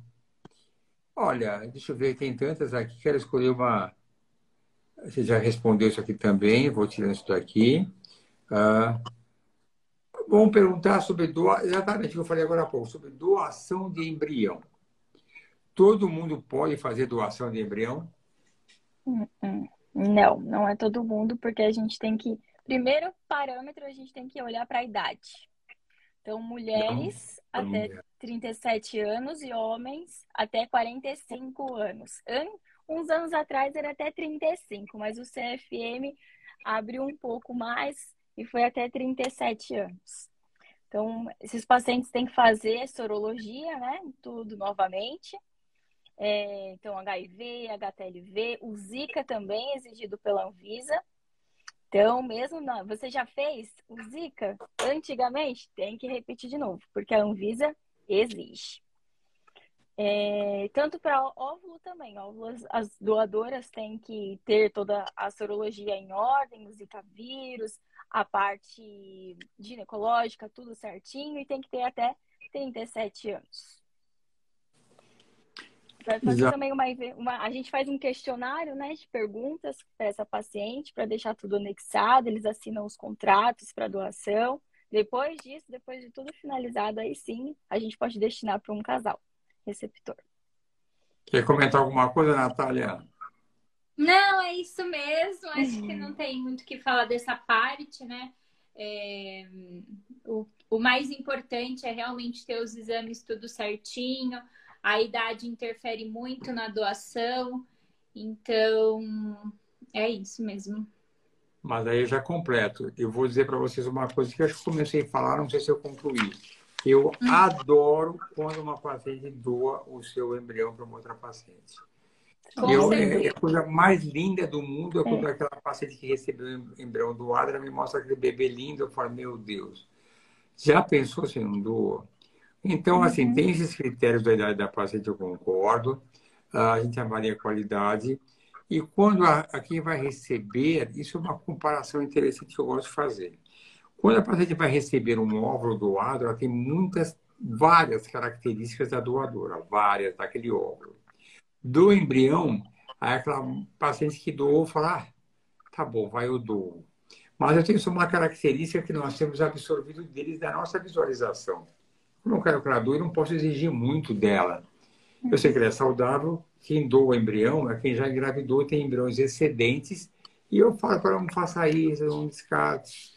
olha, deixa eu ver, tem tantas aqui. Quero escolher uma. Você já respondeu isso aqui também, vou tirando isso daqui. Uh, vamos perguntar sobre doação, exatamente o que eu falei agora há pouco, sobre doação de embrião. Todo mundo pode fazer doação de embrião? Hum, hum. Não, não é todo mundo, porque a gente tem que. Primeiro parâmetro, a gente tem que olhar para a idade. Então, mulheres não, até mulher. 37 anos e homens até 45 anos. Uns anos atrás era até 35, mas o CFM abriu um pouco mais e foi até 37 anos. Então, esses pacientes têm que fazer sorologia, né? Tudo novamente. É, então, HIV, HTLV, o Zika também é exigido pela Anvisa. Então, mesmo não, você já fez o Zika antigamente, tem que repetir de novo, porque a Anvisa exige. É, tanto para óvulo também, óvulos, as doadoras têm que ter toda a sorologia em ordem, o Zika vírus, a parte ginecológica, tudo certinho, e tem que ter até 37 anos. Vai fazer Exato. também uma, uma, A gente faz um questionário né, de perguntas para essa paciente, para deixar tudo anexado, eles assinam os contratos para doação. Depois disso, depois de tudo finalizado, aí sim, a gente pode destinar para um casal receptor. Quer comentar alguma coisa, Natália? Não, é isso mesmo. Acho que não tem muito o que falar dessa parte, né? É, o, o mais importante é realmente ter os exames tudo certinho a idade interfere muito na doação. Então, é isso mesmo. Mas aí eu já completo. Eu vou dizer para vocês uma coisa que eu acho que comecei a falar, não sei se eu concluí. Eu hum. adoro quando uma paciente doa o seu embrião para uma outra paciente. Eu, é, a coisa mais linda do mundo é quando é. aquela paciente que recebeu o embrião doado, ela me mostra aquele bebê lindo. Eu falo, meu Deus, já pensou se não doa? Então, assim, uhum. tem esses critérios da idade da paciente, eu concordo. A gente avalia a qualidade. E quando a, a quem vai receber, isso é uma comparação interessante que eu gosto de fazer. Quando a paciente vai receber um óvulo doado, ela tem muitas, várias características da doadora, várias daquele óvulo. Do embrião, aí aquela paciente que doou fala, ah, tá bom, vai, eu dou. Mas eu tenho só uma característica que nós temos absorvido deles da nossa visualização. Eu que ela doe, não posso exigir muito dela. Eu sei que ela é saudável. Quem doa embrião é quem já engravidou tem embriões excedentes. E eu falo para ela, não faça isso, não descarte.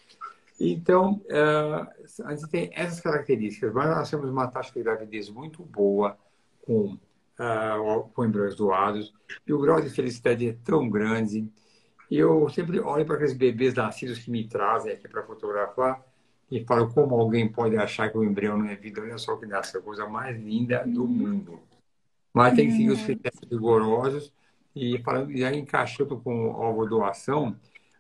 Então, uh, a gente tem essas características. Mas nós temos uma taxa de gravidez muito boa com, uh, com embriões doados. E o grau de felicidade é tão grande. E eu sempre olho para aqueles bebês nascidos que me trazem aqui para fotografar e falo como alguém pode achar que o embrião não é vida. Olha só que essa coisa mais linda do uhum. mundo. Mas tem que seguir os uhum. critérios rigorosos e falando já encaixando com ovo doação,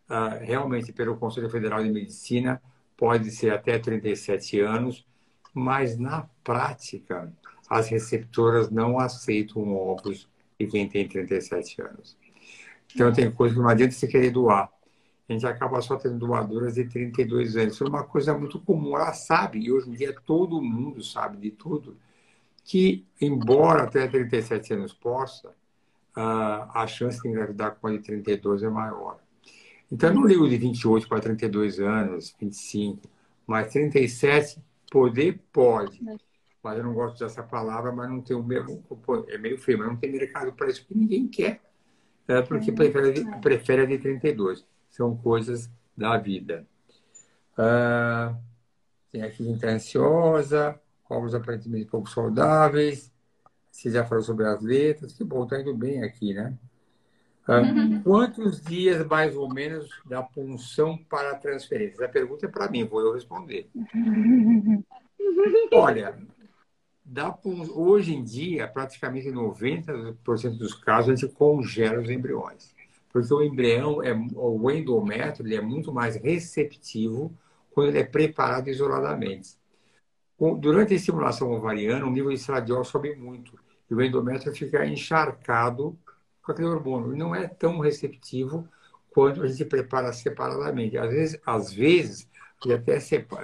uh, realmente pelo Conselho Federal de Medicina, pode ser até 37 anos, mas na prática as receptoras não aceitam ovos de quem tem 37 anos. Então tem coisa que não adianta você querer doar. A gente acaba só tendo doadoras de 32 anos. Isso é uma coisa muito comum. Ela sabe, e hoje em dia todo mundo sabe de tudo, que embora até 37 anos possa, a chance de engravidar com a de 32 é maior. Então, eu não ligo de 28 para 32 anos, 25, mas 37, poder pode. Mas eu não gosto dessa palavra, mas não tem o mesmo. É meio feio, mas não tem mercado para isso que ninguém quer. É porque prefere, prefere a de 32. São coisas da vida. Ah, tem aqui gente ansiosa, ovos aparentemente pouco saudáveis. Você já falou sobre as letras. Que bom, tá indo bem aqui, né? Uhum. Quantos dias, mais ou menos, da punção para a transferência? Essa pergunta é para mim, vou eu responder. Olha, da hoje em dia, praticamente 90% dos casos, a gente congela os embriões. Porque o embrião, é, o endométrio, ele é muito mais receptivo quando ele é preparado isoladamente. Durante a estimulação ovariana, o nível de estradiol sobe muito. E o endométrio fica encharcado com aquele hormônio. Não é tão receptivo quanto a gente prepara separadamente. Às vezes, às vezes ele até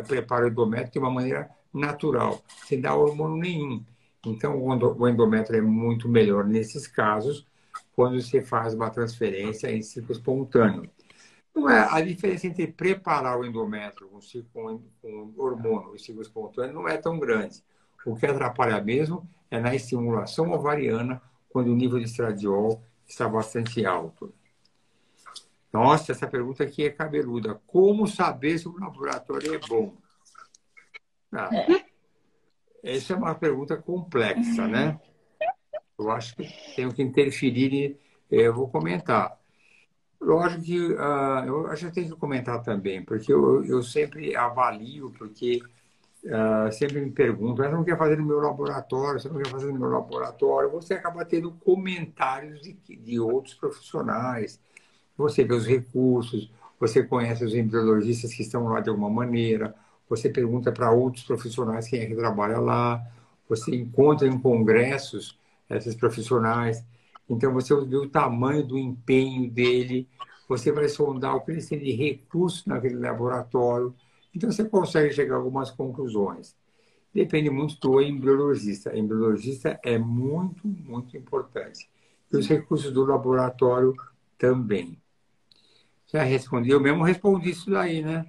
prepara o endométrio de uma maneira natural, sem dar hormônio nenhum. Então, o endométrio é muito melhor nesses casos, quando você faz uma transferência em ciclo espontâneo. Não é, a diferença entre preparar o endométrio com, com, com hormônio e ciclo espontâneo não é tão grande. O que atrapalha mesmo é na estimulação ovariana, quando o nível de estradiol está bastante alto. Nossa, essa pergunta aqui é cabeluda. Como saber se o laboratório é bom? Ah, essa é uma pergunta complexa, né? Eu acho que tenho que interferir e eh, eu vou comentar. Lógico que uh, eu acho que tenho que comentar também, porque eu, eu sempre avalio, porque uh, sempre me perguntam, você não quer fazer no meu laboratório, você não quer fazer no meu laboratório, você acaba tendo comentários de, de outros profissionais, você vê os recursos, você conhece os embriologistas que estão lá de alguma maneira, você pergunta para outros profissionais quem é que trabalha lá, você encontra em congressos esses profissionais, então você vê o tamanho do empenho dele, você vai sondar o que eles têm de recursos naquele laboratório, então, você consegue chegar a algumas conclusões. Depende muito do embriologista. O embriologista é muito, muito importante. E os recursos do laboratório também. Já respondi, eu mesmo respondi isso daí, né?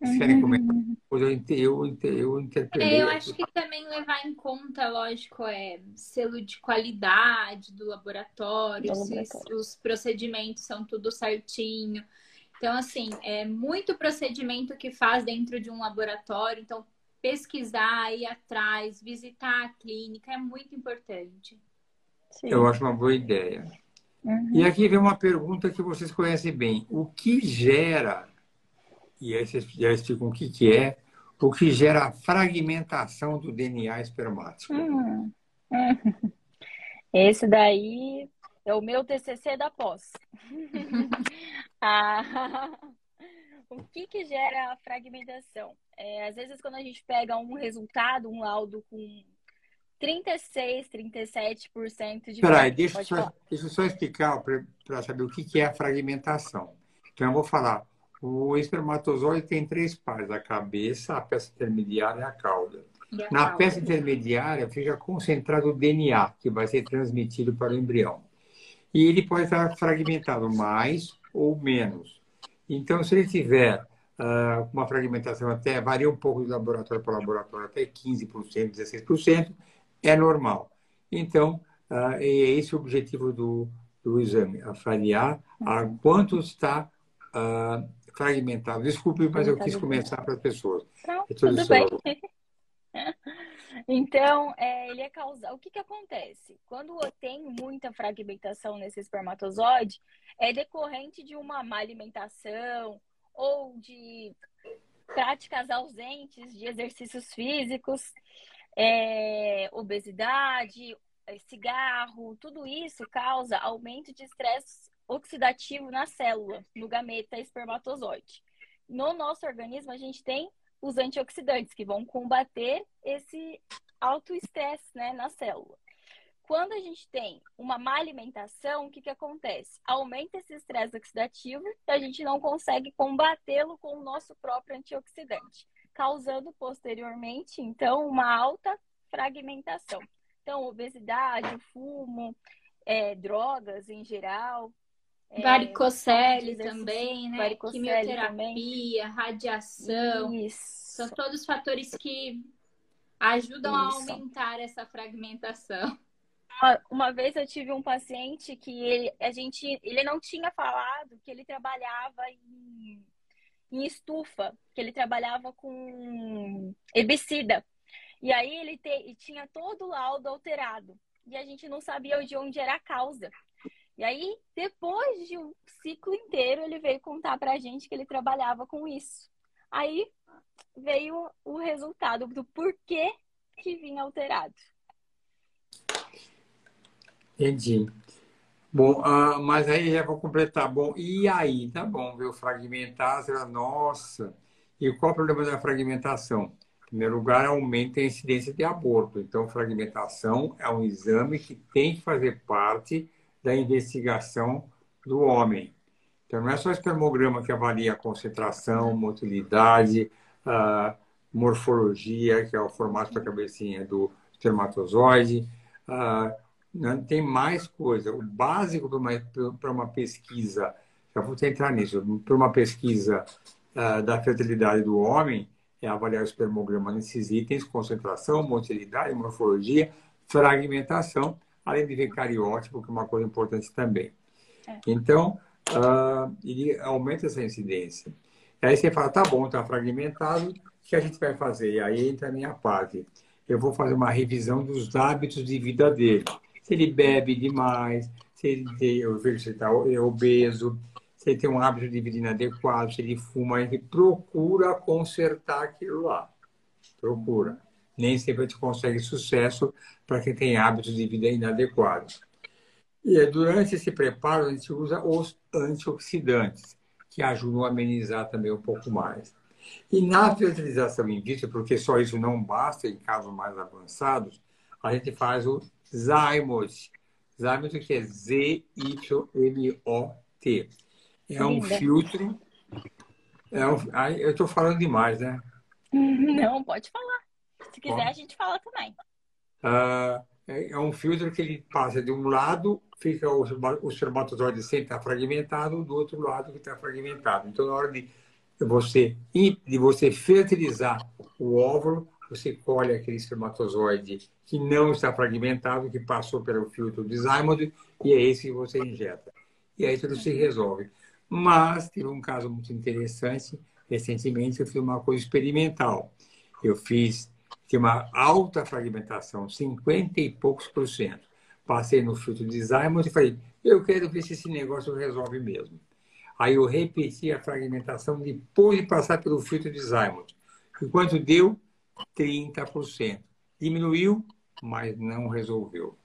Vocês querem uhum. comentar? Eu, eu, eu interpelei. É, eu acho que também levar em conta, lógico, é selo de qualidade do laboratório, do laboratório. se os procedimentos são tudo certinho. Então, assim, é muito procedimento que faz dentro de um laboratório. Então, pesquisar, ir atrás, visitar a clínica é muito importante. Sim. Eu acho uma boa ideia. Uhum. E aqui vem uma pergunta que vocês conhecem bem. O que gera, e aí vocês já explicam o que, que é, o que gera a fragmentação do DNA espermático? Uhum. Esse daí é o meu TCC da pós. ah, o que, que gera a fragmentação? É, às vezes, quando a gente pega um resultado, um laudo com 36, 37% de. Peraí, deixa, só, deixa eu só explicar para saber o que, que é a fragmentação. Então, eu vou falar. O espermatozoide tem três partes: a cabeça, a peça intermediária e a cauda. E a Na cauda. peça intermediária fica concentrado o DNA, que vai ser transmitido para o embrião e ele pode estar fragmentado mais ou menos. Então, se ele tiver uh, uma fragmentação até, varia um pouco de laboratório para laboratório, até 15%, 16%, é normal. Então, uh, é esse o objetivo do, do exame, avaliar a quanto está uh, fragmentado. Desculpe, mas eu quis começar para as pessoas. Não, tudo bem. Então, é, ele é causar. O que, que acontece? Quando tem muita fragmentação nesse espermatozoide, é decorrente de uma má alimentação ou de práticas ausentes de exercícios físicos, é, obesidade, é, cigarro, tudo isso causa aumento de estresse oxidativo na célula, no gameta espermatozoide. no nosso organismo a gente tem os antioxidantes que vão combater esse alto estresse né, na célula. Quando a gente tem uma má alimentação, o que, que acontece? Aumenta esse estresse oxidativo e a gente não consegue combatê-lo com o nosso próprio antioxidante, causando posteriormente, então, uma alta fragmentação. Então, obesidade, fumo, é, drogas em geral. É, varicocele também, né? Varicocele Quimioterapia, também. radiação. Isso. São todos fatores que ajudam Isso. a aumentar essa fragmentação. Uma, uma, vez eu tive um paciente que ele, a gente, ele não tinha falado que ele trabalhava em, em estufa, que ele trabalhava com herbicida. E aí ele te, tinha todo o laudo alterado. E a gente não sabia de onde era a causa. E aí, depois de um ciclo inteiro, ele veio contar pra gente que ele trabalhava com isso. Aí veio o resultado do porquê que vinha alterado. Entendi. Bom, uh, mas aí já vou completar. Bom, e aí? Tá bom, viu? Fragmentar, nossa. E qual o problema da fragmentação? Em primeiro lugar, aumenta a incidência de aborto. Então, fragmentação é um exame que tem que fazer parte da investigação do homem. Então, não é só o espermograma que avalia a concentração, motilidade, a morfologia, que é o formato da cabecinha do espermatozoide. Uh, tem mais coisa. O básico para uma, pesquisa, já vou entrar nisso, para uma pesquisa da fertilidade do homem, é avaliar o espermograma nesses itens, concentração, motilidade, morfologia, fragmentação, além de ver cariótipo, que é uma coisa importante também. É. Então, uh, ele aumenta essa incidência. Aí você fala, tá bom, está fragmentado, o que a gente vai fazer? E aí entra a minha parte. Eu vou fazer uma revisão dos hábitos de vida dele. Se ele bebe demais, se ele tem, eu vejo se ele está obeso, se ele tem um hábito de vida inadequado, se ele fuma, ele procura consertar aquilo lá. Procura. Nem sempre a gente consegue sucesso para quem tem hábitos de vida inadequados. E é durante esse preparo a gente usa os antioxidantes, que ajudam a amenizar também um pouco mais. E na fertilização in vitro, porque só isso não basta em casos mais avançados, a gente faz o Zymot. Zymot que é Z-Y-M-O-T é um filtro. É um, eu estou falando demais, né? Não, pode falar. Se quiser, a gente fala também. Uh, é, um filtro que ele passa de um lado, fica o, espermatozoide sempre está fragmentado, do outro lado que está fragmentado. Então, na hora de você, de você fertilizar o óvulo, você colhe aquele espermatozoide que não está fragmentado, que passou pelo filtro de Zymold, e é esse que você injeta. E aí tudo se resolve. Mas teve um caso muito interessante. Recentemente eu fiz uma coisa experimental. Eu fiz tinha uma alta fragmentação, 50 e poucos por cento. Passei no filtro de Zymoth e falei, eu quero ver se esse negócio resolve mesmo. Aí eu repeti a fragmentação depois de passar pelo filtro de Zymoth. E quanto deu? 30%. Diminuiu, mas não resolveu.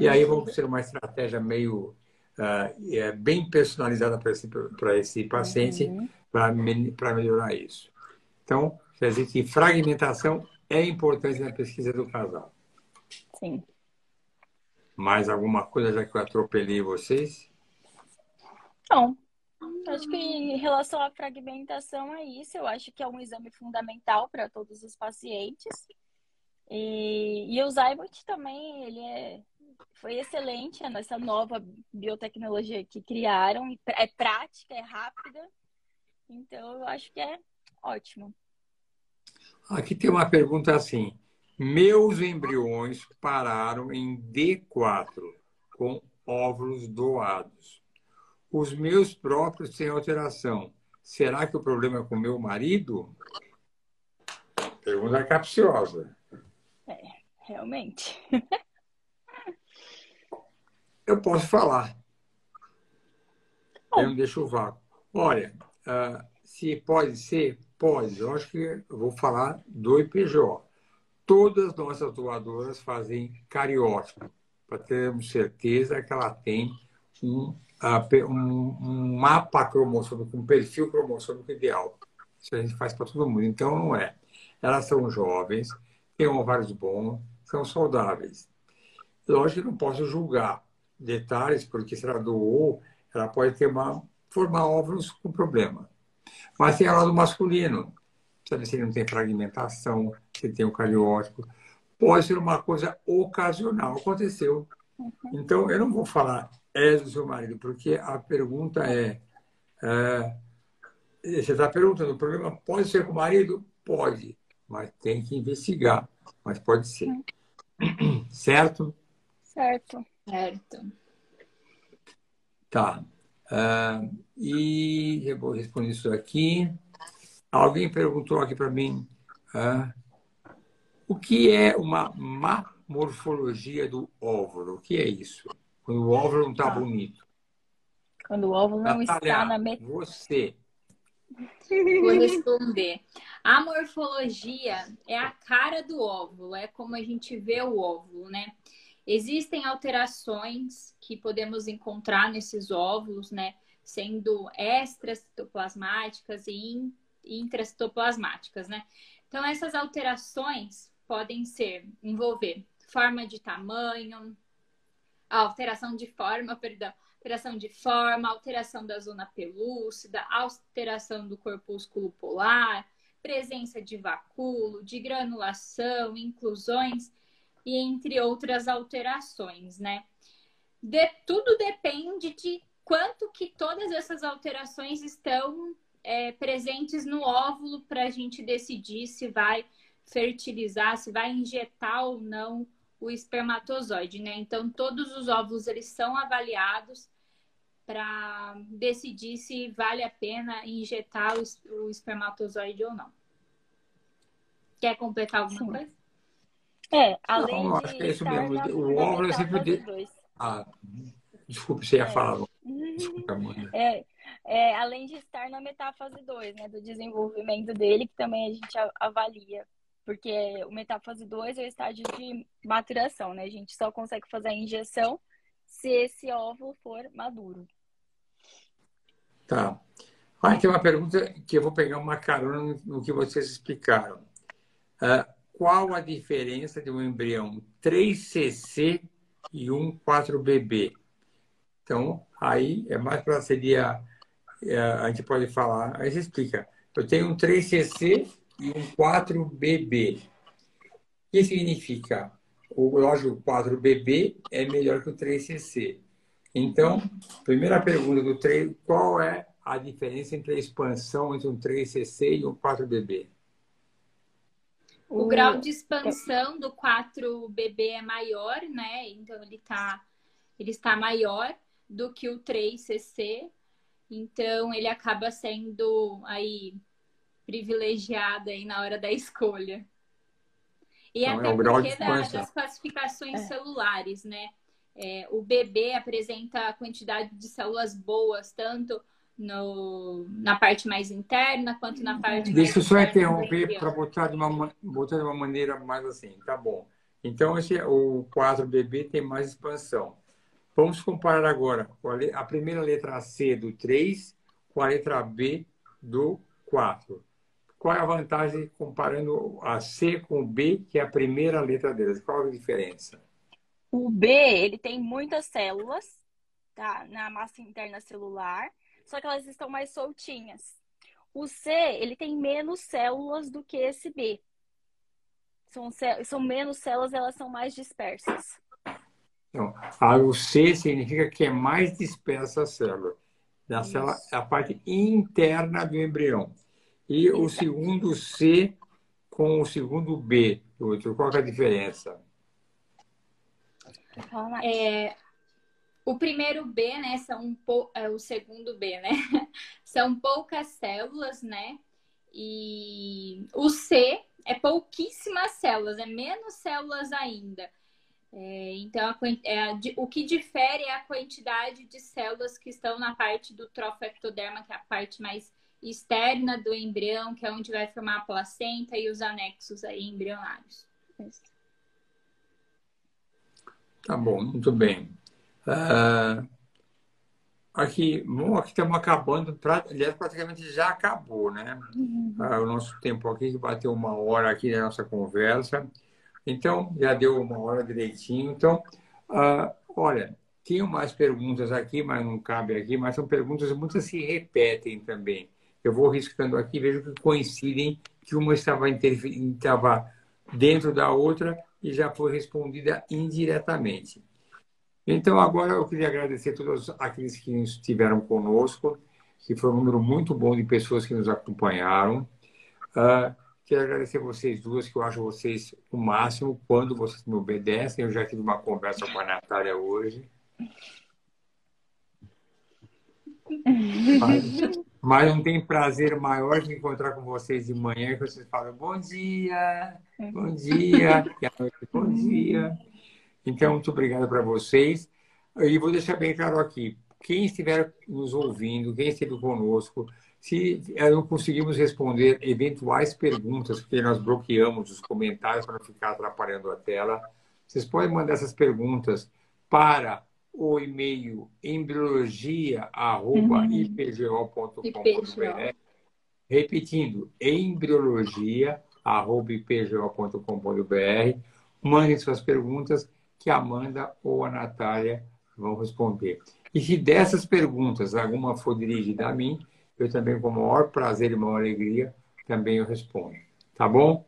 E aí vamos ter uma estratégia meio uh, é bem personalizada para esse, esse paciente uhum. para melhorar isso. Então, quer dizer que fragmentação é importante na pesquisa do casal. Sim. Mais alguma coisa já que eu atropelei vocês? Não. Acho que em relação à fragmentação é isso. Eu acho que é um exame fundamental para todos os pacientes. E, e o Zybot também, ele é foi excelente nessa nova biotecnologia que criaram. É prática, é rápida. Então, eu acho que é ótimo. Aqui tem uma pergunta assim. Meus embriões pararam em D4 com óvulos doados. Os meus próprios têm alteração. Será que o problema é com meu marido? Pergunta capciosa. É, realmente. eu posso falar. Eu não deixo o vácuo. Olha, uh, se pode ser, pode. Eu acho que eu vou falar do IPJ. Todas as nossas doadoras fazem cariótipo, para termos certeza que ela tem um, um, um mapa cromossômico, um perfil cromossômico ideal. Isso a gente faz para todo mundo. Então, não é. Elas são jovens, têm ovários bons, são saudáveis. Lógico que não posso julgar detalhes, porque se ela doou, ela pode ter uma, formar óvulos com problema. Mas tem a lado masculino. Sabe se ele não tem fragmentação, se tem o cariótipo. Pode ser uma coisa ocasional. Aconteceu. Uhum. Então, eu não vou falar é do seu marido, porque a pergunta é, é você está perguntando, o problema pode ser com o marido? Pode, mas tem que investigar. Mas pode ser. Uhum. Certo? Certo. Certo. Tá. Uh, e eu vou responder isso aqui. Alguém perguntou aqui para mim uh, o que é uma má morfologia do óvulo? O que é isso? Quando o óvulo não está ah. bonito. Quando o óvulo não Natália, está na metade. Você. Vou responder. A morfologia é a cara do óvulo, é como a gente vê o óvulo, né? Existem alterações que podemos encontrar nesses óvulos, né? Sendo extracitoplasmáticas e intracitoplasmáticas, né? Então, essas alterações podem ser, envolver forma de tamanho, alteração de forma, perdão, alteração de forma, alteração da zona pelúcida, alteração do corpúsculo polar, presença de vacúolo, de granulação, inclusões e entre outras alterações, né? De, tudo depende de quanto que todas essas alterações estão é, presentes no óvulo para a gente decidir se vai fertilizar, se vai injetar ou não o espermatozoide, né? Então todos os óvulos eles são avaliados para decidir se vale a pena injetar o, espermatozoide ou não. Quer completar alguma Sim. coisa? É, além não, de. Acho que é isso mesmo. O óvulo é sempre. De... Ah, desculpe, você ia é. falar. Desculpa, é, é, além de estar na metáfase 2, né, do desenvolvimento dele, que também a gente avalia. Porque o metáfase 2 é o estágio de maturação, né? A gente só consegue fazer a injeção se esse óvulo for maduro. Tá. Ah, tem uma pergunta que eu vou pegar uma carona no que vocês explicaram. Uh, qual a diferença de um embrião 3cc e um 4bb? Então, aí é mais para seria. É, a gente pode falar, aí você explica. Eu tenho um 3cc e um 4bb. O que significa? O lógico, 4bb é melhor que o 3cc. Então, primeira pergunta do 3, qual é a diferença entre a expansão entre um 3cc e um 4bb? O, grau de expansão do 4BB é maior, né? Então ele tá ele está maior do que o 3CC. Então ele acaba sendo aí privilegiado aí na hora da escolha. E então, até é porque da, das classificações é. celulares, né? É, o bebê apresenta a quantidade de células boas, tanto no, na parte mais interna quanto na parte Deixa eu só interromper para botar de, uma, botar de uma maneira mais assim, tá bom. Então, esse, o 4BB tem mais expansão. Vamos comparar agora a primeira letra C do 3 com a letra B do 4. Qual é a vantagem comparando a C com o B, que é a primeira letra delas? Qual é a diferença? O B, ele tem muitas células tá, na massa interna celular só que elas estão mais soltinhas. O C, ele tem menos células do que esse B. São, são menos células, elas são mais dispersas. Então, a, o C significa que é mais dispersa a célula. Da célula, é a parte interna do embrião. E Isso. o segundo C com o segundo B outro, qual é a diferença? É, o primeiro B, né, são é, o segundo B, né? são poucas células, né? E o C é pouquíssimas células, é menos células ainda. É, então, a, é a, o que difere é a quantidade de células que estão na parte do trofectoderma, que é a parte mais externa do embrião, que é onde vai formar a placenta e os anexos aí embrionários. Tá bom, muito bem. Uh, aqui, bom, aqui estamos acabando, aliás, praticamente já acabou, né? Uhum. Ah, o nosso tempo aqui bateu uma hora aqui na nossa conversa. Então, já deu uma hora direitinho. Então, ah, olha, tinham mais perguntas aqui, mas não cabe aqui, mas são perguntas que muitas se repetem também. Eu vou riscando aqui, vejo que coincidem que uma estava, estava dentro da outra e já foi respondida indiretamente. Então, agora eu queria agradecer a todos aqueles que estiveram conosco, que foi um número muito bom de pessoas que nos acompanharam. Uh, quero agradecer vocês duas, que eu acho vocês o máximo quando vocês me obedecem. Eu já tive uma conversa com a Natália hoje. Mas, mas não tem prazer maior de encontrar com vocês de manhã que vocês falam bom dia, bom dia, e à noite, bom dia. Então, muito obrigado para vocês. E vou deixar bem claro aqui, quem estiver nos ouvindo, quem esteve conosco, se não conseguimos responder eventuais perguntas, porque nós bloqueamos os comentários para não ficar atrapalhando a tela, vocês podem mandar essas perguntas para o e-mail embriologia.ipgo.com.br. Repetindo, embriologia.ipgo.com.br. Mandem suas perguntas que a Amanda ou a Natália vão responder. E se dessas perguntas alguma for dirigida a mim, eu também, com o maior prazer e maior alegria, também eu respondo. Tá bom?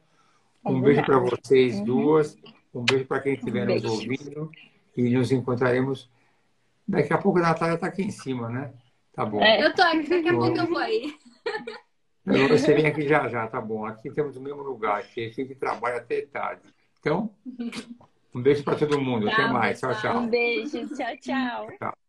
Um beijo para vocês uhum. duas, um beijo para quem estiver um nos ouvindo e nos encontraremos. Daqui a pouco a Natália está aqui em cima, né? Tá bom. É, eu tô aqui, daqui a pouco eu vou aí. Você vem aqui já já, tá bom. Aqui temos o mesmo lugar, aqui a gente trabalha até tarde. Então, um beijo para todo mundo. Até mais. Tchau, tchau. Um beijo. Tchau, tchau. tchau.